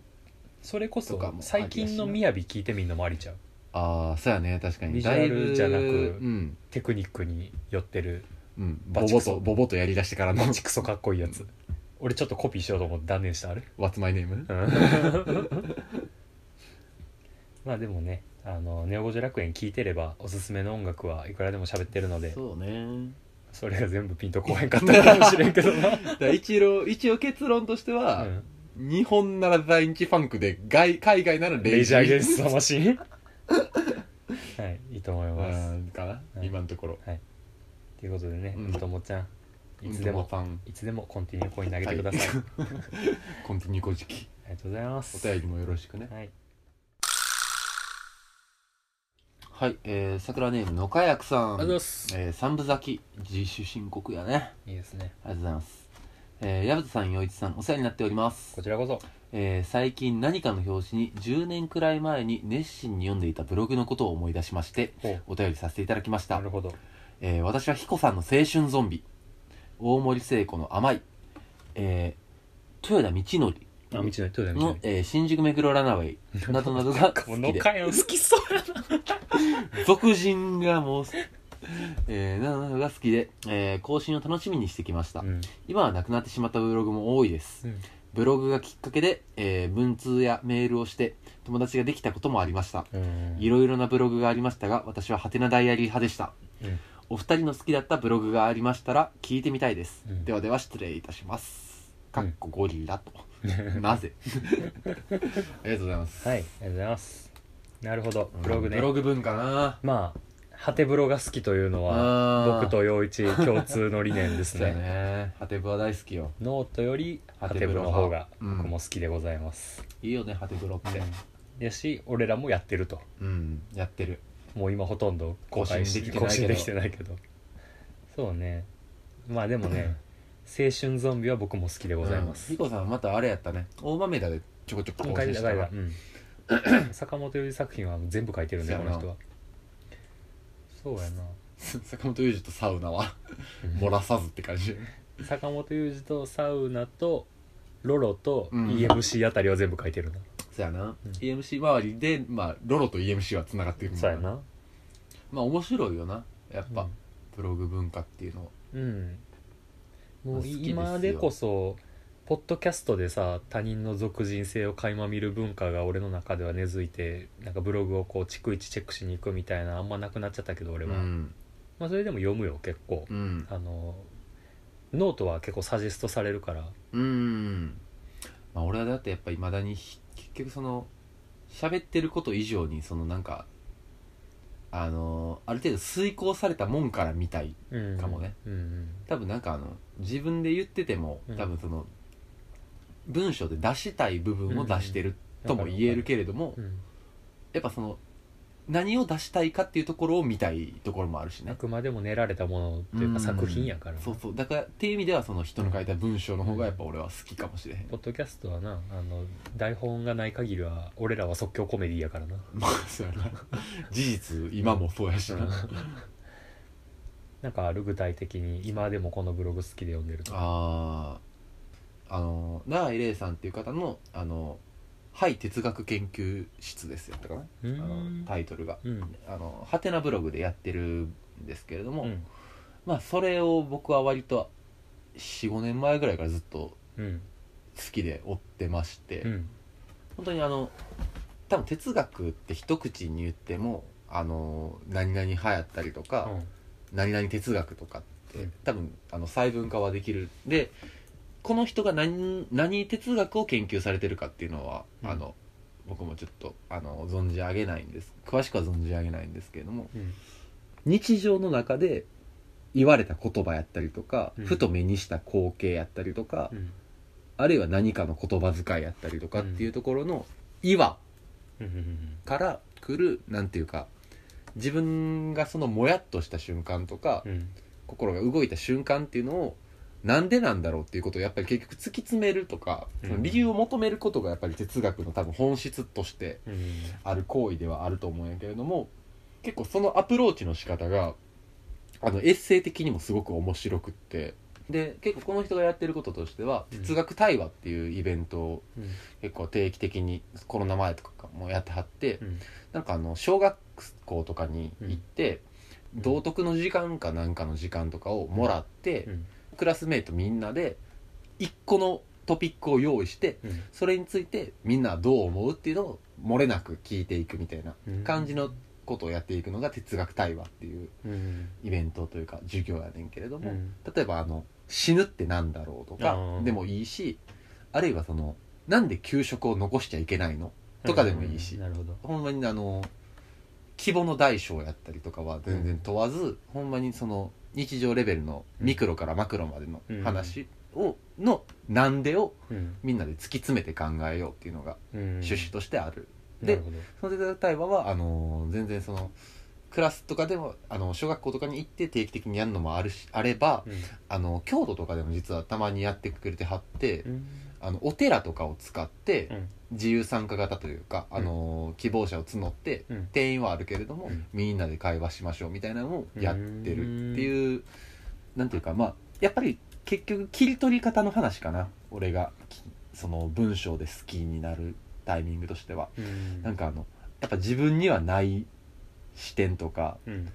それこそとかも最近の雅聞いてみんのもありちゃう？ああそうやね確かに。ビジュアルじゃなくうん、テクニックに寄ってる。うん、ボボバチクソ。とボボとやりだしてからの。バチクソかっこいいやつ。俺ちょっとコピーしようと思って断念した。あれ「What's my name?」*laughs* まあでもねあのネオ五条楽園聴いてればおすすめの音楽はいくらでも喋ってるので。そうねそれが全部ピンとこへんかったかもしれんけどな、*laughs* だから一応一応結論としては、うん。日本なら在日ファンクで外海外ならレジャー・ゲンスト・マシン？*laughs* はいいいと思います。うんかな、はい。今のところ。ということでねうん。ともちゃんいつでもファン。いつでもコンティニューコイン投げてください、コンティニュー古事記ありがとうございます。お便りもよろしくね。はいはい、えー、桜ネームのかやくさん。ありがとうございますえー、三部咲き自主申告やね。いいですね。ありがとうございます。えー、矢部さん陽一さんお世話になっております。こちらこそ。えー最近何かの表紙に10年くらい前に熱心に読んでいたブログのことを思い出しましてお便りさせていただきました。なるほど。えー私は彦さんの青春ゾンビ大森聖子の甘い、えー豊田道則あ道の人だ道のの、えー新宿目黒ランナウェイなどなどが好きで。好きそうや *laughs* 俗人がもう、えーなどなどが好きで、えー更新を楽しみにしてきました、うん。今はなくなってしまったブログも多いです。うん。ブログがきっかけで、えー文通やメールをして友達ができたこともありました。うん。いろいろなブログがありましたが私はハテナダイアリー派でした、うん。お二人の好きだったブログがありましたら聞いてみたいです、うん。ではでは失礼いたします。かっこゴリラと、*laughs* なぜ？*laughs* ありがとうございます。はいありがとうございますなるほど。ブログね、ブログ文化な。まあハテブロが好きというのはあー。僕と陽一共通の理念ですそうやね。ねハテブは大好きよ。ノートよりハテブロハテブロの方がうん。僕も好きでございます、いいよねハテブロって。やし俺らもやってると。うん、やってる。もう今ほとんど公開し更新できてないけど。更新できてないけど。そうね。まあでもね *clears throat* 青春ゾンビは僕も好きでございます、ヒコさんまたあれやったね。大豆田でちょこちょこ今更新した。ら、うん、*clears throat* 坂本龍二作品は全部書いてるねこの人は。そうやな。*laughs* 坂本龍二とサウナは漏らさずって感じ。坂本龍二とサウナとロロとうん。EMC あたりは全部書いてるな、そうやな、うん。EMC 周りで、まあ、ロロと EMC はつながってるもんそうやな。まあ面白いよな。やっぱ、うん。ブログ文化っていうのうん。もう好きですよ。今でこそポッドキャストでさ他人の属人性を垣間見る文化が俺の中では根付いてなんかブログをこう逐一チェックしに行くみたいなあんまなくなっちゃったけど俺は、うん、まあ、それでも読むよ結構、うん。あのノートは結構サジェストされるから。うん。まあ俺はだってやっぱいまだにひ結局その喋ってること以上にそのなんかあのある程度遂行されたもんから見たいうん。かもねうん。うん。多分なんかあの自分で言っててもうん。多分その文章で出したい部分を出してるとも言えるけれどもうんやっぱその何を出したいかっていうところを見たいところもあるしあねくまでも練られたものっていうか作品やから。なそうそう。だからっていう意味ではその人の書いた文章の方がやっぱ俺は好きかもしれへん。ポッドキャストはなあの台本がない限りは俺らは即興コメディやからな。*laughs* まあそうやな。事実今もそうやしな。なんかある具体的に今でもこのブログ好きで読んでるとあああの永井玲さんっていう方の「あのはい哲学研究室」ですよったかな？うあのんタイトルが。うん。あのハテナブログでやってるんですけれども、うん。まあそれを僕は割と45年前ぐらいからずっとうん。好きで追ってまして、うん。本当にあの多分哲学って一口に言ってもあの何々派やったりとか、何々哲学とかって、うん。多分あの細分化はできる。でこの人が何何哲学を研究されてるかっていうのは、うん。あの僕もちょっとあの存じ上げないんです。詳しくは存じ上げないんですけれどもうん。日常の中で言われた言葉やったりとか、うん。ふと目にした光景やったりとか、うん。あるいは何かの言葉遣いやったりとかっていうところの岩から来るなんていうか自分がそのもやっとした瞬間とか、うん。心が動いた瞬間っていうのをなんでなんだろうっていうことをやっぱり結局突き詰めるとか、うん。その理由を求めることがやっぱり哲学の多分本質としてうん。ある行為ではあると思うんやけれども結構そのアプローチの仕方があのエッセイ的にもすごく面白くってで結構この人がやってることとしては、うん。哲学対話っていうイベントをうん。結構定期的にコロナ前とかもやってはって、うん。なんかあの小学校とかに行って、うん。道徳の時間かなんかの時間とかをもらって、うんクラスメートみんなで一個のトピックを用意してうん。それについてみんなはどう思うっていうのを漏れなく聞いていくみたいなうん。感じのことをやっていくのが哲学対話っていううん。イベントというか授業やねんけれども、うん。例えばあの死ぬってなんだろうとかでもいいしあるいはそのなんで給食を残しちゃいけないの？とかでもいいし、うん。なるほど。ほんまにあの規模の大小やったりとかは全然問わず、ほんまにその日常レベルのミクロからマクロまでの話を、のなんでをうん。みんなで突き詰めて考えようっていうのがうん。趣旨としてある、でその哲学対話はあの全然そのクラスとかでもあの小学校とかに行って定期的にやるのもあるしあればうん。あの京都とかでも実はたまにやってくれてはって、うん。あのお寺とかを使ってうん自由参加型というか、あの希望者を募って、うん。定員はあるけれども、うん。みんなで会話しましょうみたいなのをやってるっていうなんていうかまあやっぱり結局切り取り方の話かな。俺がきその文章で好きになるタイミングとしては。うん。なんかあのやっぱ自分にはない視点とかうん。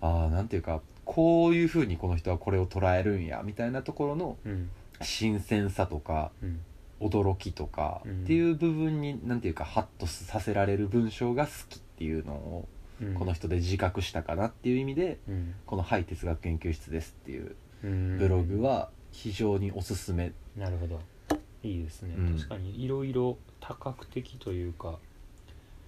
ああなんていうかこういうふうにこの人はこれを捉えるんやみたいなところのうん。新鮮さとかうん驚きとかうん。っていう部分になんていうかハッとさせられる文章が好きっていうのをうん。この人で自覚したかなっていう意味でうん。この「はい哲学研究室です」っていううん。ブログは非常におすすめ。なるほど。いいですね、うん。確かにいろいろ多角的というか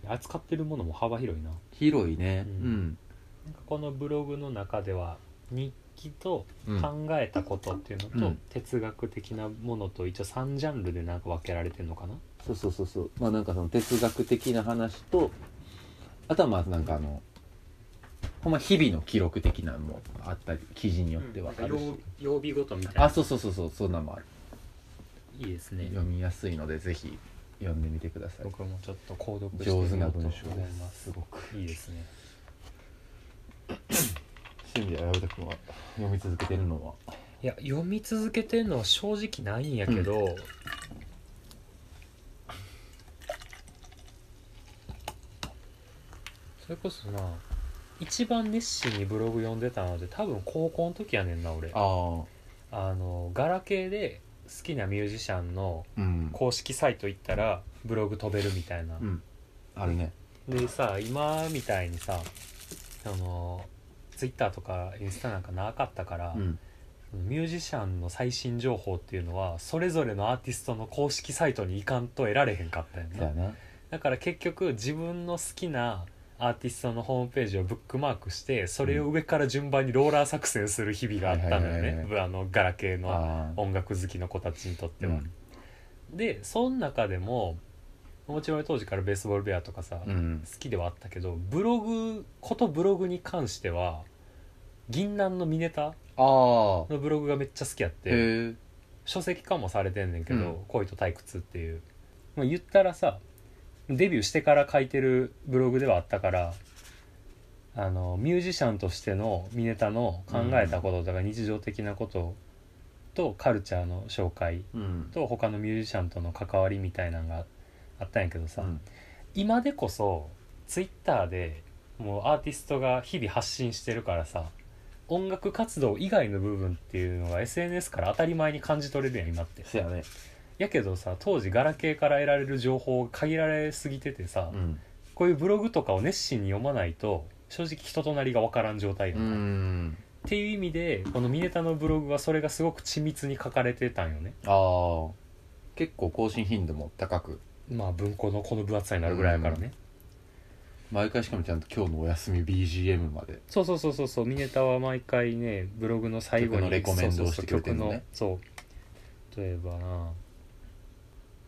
扱ってるものも幅広いな。広いね。ううんん。なんかこのブログの中では日記とうん。考えたことっていうのと、うん。哲学的なものと一応3ジャンルでなんか分けられてるのかな？そうそうそうそう。まあなんかその哲学的な話とあとはまあなんかあのほんま日々の記録的なのもあったり記事によってはあるし、曜日ごとみたいな。あそうそうそうそう。そんなんもある。いいですね。読みやすいのでぜひ読んでみてください。僕もちょっと購読して上手みようと思いな文章でますす。すごく。いいですねそういう意味では矢田君は。読み続けてるのは。いや読み続けてるのは正直ないんやけど、それこそな一番熱心にブログ読んでたので多分高校の時やねんな俺。ああ。のガラケーで好きなミュージシャンの公式サイト行ったらブログ飛べるみたいな、うん。あるね。でさ今みたいにさあのツイッターとかインスタなんかなかったから、うん。ミュージシャンの最新情報っていうのはそれぞれのアーティストの公式サイトに行かんと得られへんかったよねそうやなだから結局自分の好きなアーティストのホームページをブックマークしてそれを上から順番にローラー作戦する日々があったのよね。あのガラケーの音楽好きの子たちにとっては、うん。でその中でももちろん当時からベースボールベアとかさ、うん。好きではあったけどブログことブログに関しては銀杏のミネタのブログがめっちゃ好きやって書籍化もされてんねんけどうん「恋と退屈」っていう、まあ、言ったらさデビューしてから書いてるブログではあったからあのミュージシャンとしてのミネタの考えたこととか日常的なこととカルチャーの紹介うん。と他のミュージシャンとの関わりみたいなのがあったんやけどさ、うん。今でこそツイッターでもうアーティストが日々発信してるからさ音楽活動以外の部分っていうのが SNS から当たり前に感じ取れるやん今って。そうやね。やけどさ当時ガラケーから得られる情報が限られすぎててさ、うん。こういうブログとかを熱心に読まないと正直人となりが分からん状態やうん。か、っんていう意味でこのミネタのブログはそれがすごく緻密に書かれてたんよね。ああ結構更新頻度も高くまあ文庫のこの分厚さになるぐらいやからね、毎回しかもちゃんと今日のお休み BGM まで。そうそうそうそう。そうミネタは毎回ねブログの最後に曲のレコメンドをしてくれてるのねそうそうそうそう。例えばな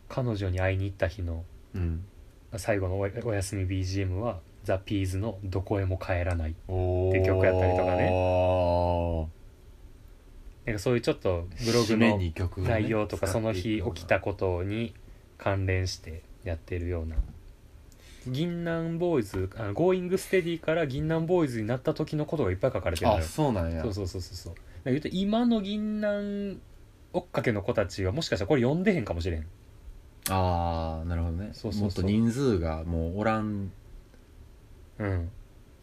彼女に会いに行った日のうん。最後のおお休み BGM はザ・ピーズの「どこへも帰らないおって曲やったりとかね。なんかそういうちょっとブログ締めのに曲をね内容とか使その日起きたことに関連してやってるような。銀杏ボーイズあのゴーイングステディから銀杏ボーイズになった時のことがいっぱい書かれてるのあよそうなんや。そうそうそうそう言うと今の銀杏追っかけの子たちはもしかしたらこれ読んでへんかもしれん。ああなるほどね。そうそうそう。もっと人数がもうおらんうん。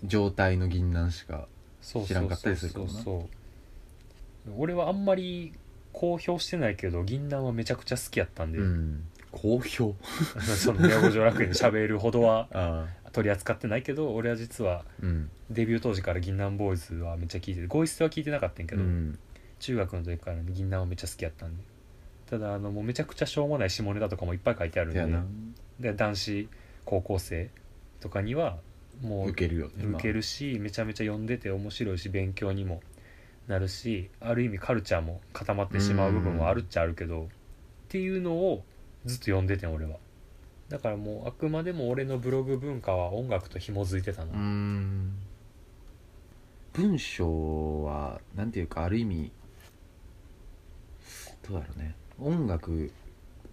状態の銀杏しか知らんかったりするかもな。そうそう。俺はあんまり公表してないけど銀杏はめちゃくちゃ好きやったんで、うん好評。*laughs* その「ネオ五条楽園」で喋るほどは *laughs* あ取り扱ってないけど俺は実はうん。デビュー当時から銀杏ボーイズはめっちゃ聞いててゴイステは聞いてなかったんやけど、うん。中学の時から、ね、銀杏はめっちゃ好きやったんで。ただあのもうめちゃくちゃしょうもない下ネタとかもいっぱい書いてあるんでで男子高校生とかにはもう受けるよね受けるしめちゃめちゃ読んでて面白いし勉強にもなるしある意味カルチャーも固まってしまう部分はあるっちゃあるけどっていうのをずっと読んでてん俺は。だからもうあくまでも俺のブログ文化は音楽と紐づいてたな、うーん。文章はなんていうかある意味どうだろうね。音楽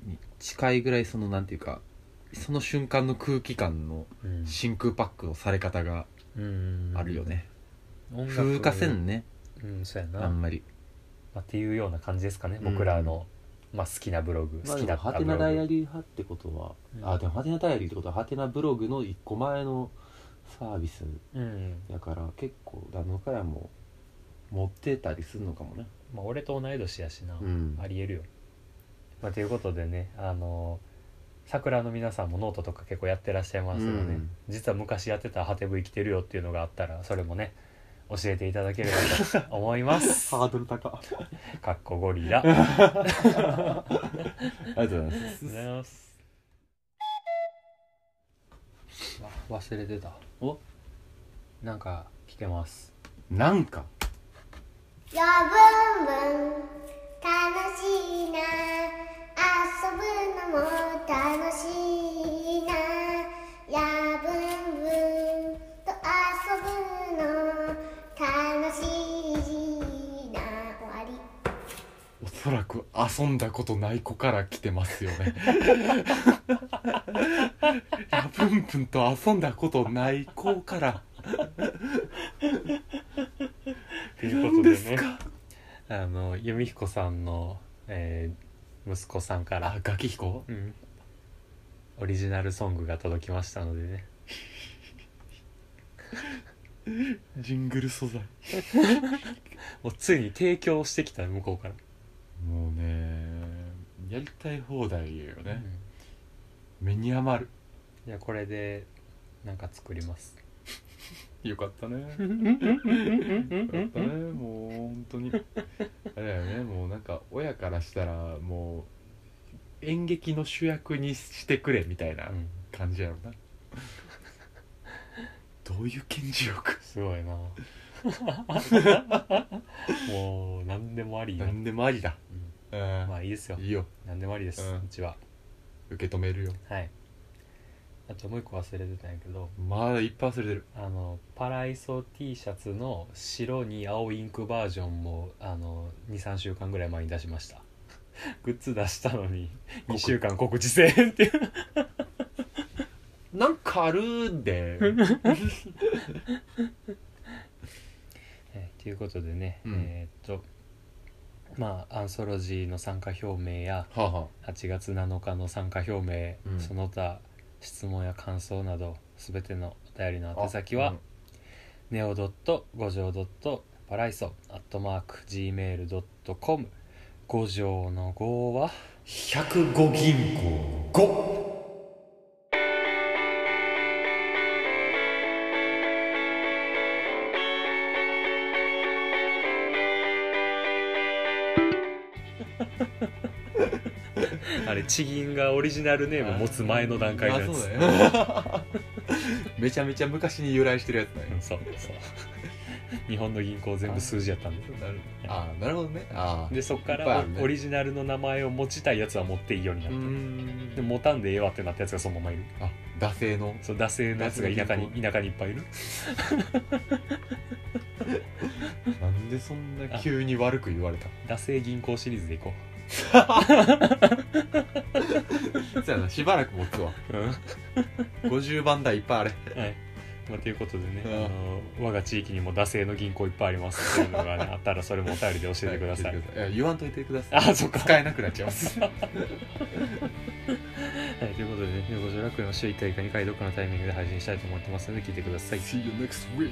に近いぐらいそのなんていうかその瞬間の空気感のうん。真空パックのされ方がうん。あるよね、音楽風化せんね。うんそうやな、まあんまり。あ、っていうような感じですかねうん。僕らの、まあ、好きなブログ好きだったハテナダイアリー派ってことは、うん。あでもハテナダイアリーってことはハテナブログの一個前のサービス。うん。だから結構何のかやも持ってたりするのかもね。まあ俺と同い年やしな、うん。ありえるよ、まあ、ということでねあの桜の皆さんもノートとか結構やってらっしゃいますので、うん。実は昔やってた「ハテブ生きてるよ」っていうのがあったらそれもね教えていただければと思います。*laughs* ハードル高。あかっこゴリラ。りがとうございますありがとうございます。わ忘れてた。お？なんか来てます。なんか？やぶんぶん楽しいな。遊ぶのも楽しいな。やぶそらく遊んだことない子から来てますよね。やぶんぶんと遊んだことない子から。ということでね。あの由美彦さんの、えー息子さんから。あガキ彦うん、オリジナルソングが届きましたのでね。ジングル素材。*laughs* もうついに提供してきた向こうから、やりたい放題よね、目に余る。じゃあこれでなんか作ります。*laughs* よかったね。よかったねもう本当に。あれだよねもうなんか親からしたらもう演劇の主役にしてくれみたいなうん。感じやろな、どういう顕示欲すごいな。*laughs* もう何でもありよ、何でもありだ。うんうん、まあいいですよ。いいよ。何でもありです、ううんちは。受け止めるよ。はい。あともう一個忘れてたんやけど。まだいっぱい忘れてる。あのパライソ T シャツの白に青インクバージョンもあの23週間ぐらい前に出しました。*laughs* グッズ出したのに2週間告知せえんっていう。*laughs* なんかあるで。え *laughs* ーということでね、うん。えーっとまあアンソロジーの参加表明やはあは8月7日の参加表明、うん。その他質問や感想など全てのお便りのあ宛先は、うん。ネオドット五条ドットパライソアットマーク Gmail.com 五条の5は？105銀行5 *laughs* あれ地銀がオリジナルネーム持つ前の段階のやつ。あそうだよ。*laughs* めちゃめちゃ昔に由来してるやつだようんそうそう。日本の銀行全部数字やったんで。ああなるほどね。ああでそっかっぱいあるね。オリジナルの名前を持ちたいやつは持っていいようになった。ん。で持たんでええわってなったやつがそのままいる。あ惰性の。そう惰性のやつが田舎に田舎にいっぱいいる。*laughs* なんでそんな急に悪く言われた惰性銀行シリーズでいこそうやなしばらく持つわ。ううん50番台いっぱいあれ。はい。まあ、ということでね、うん。あの我が地域にも惰性の銀行いっぱいあります。っていうのが、ね、*laughs* あったらそれもお便りで教えてください、はいや言わんといてください。あそっか。使えなくなっちゃいます。*laughs* はい、ということでね「五条楽園」を週1回か2回どっかのタイミングで配信したいと思ってますので聞いてください。See you next week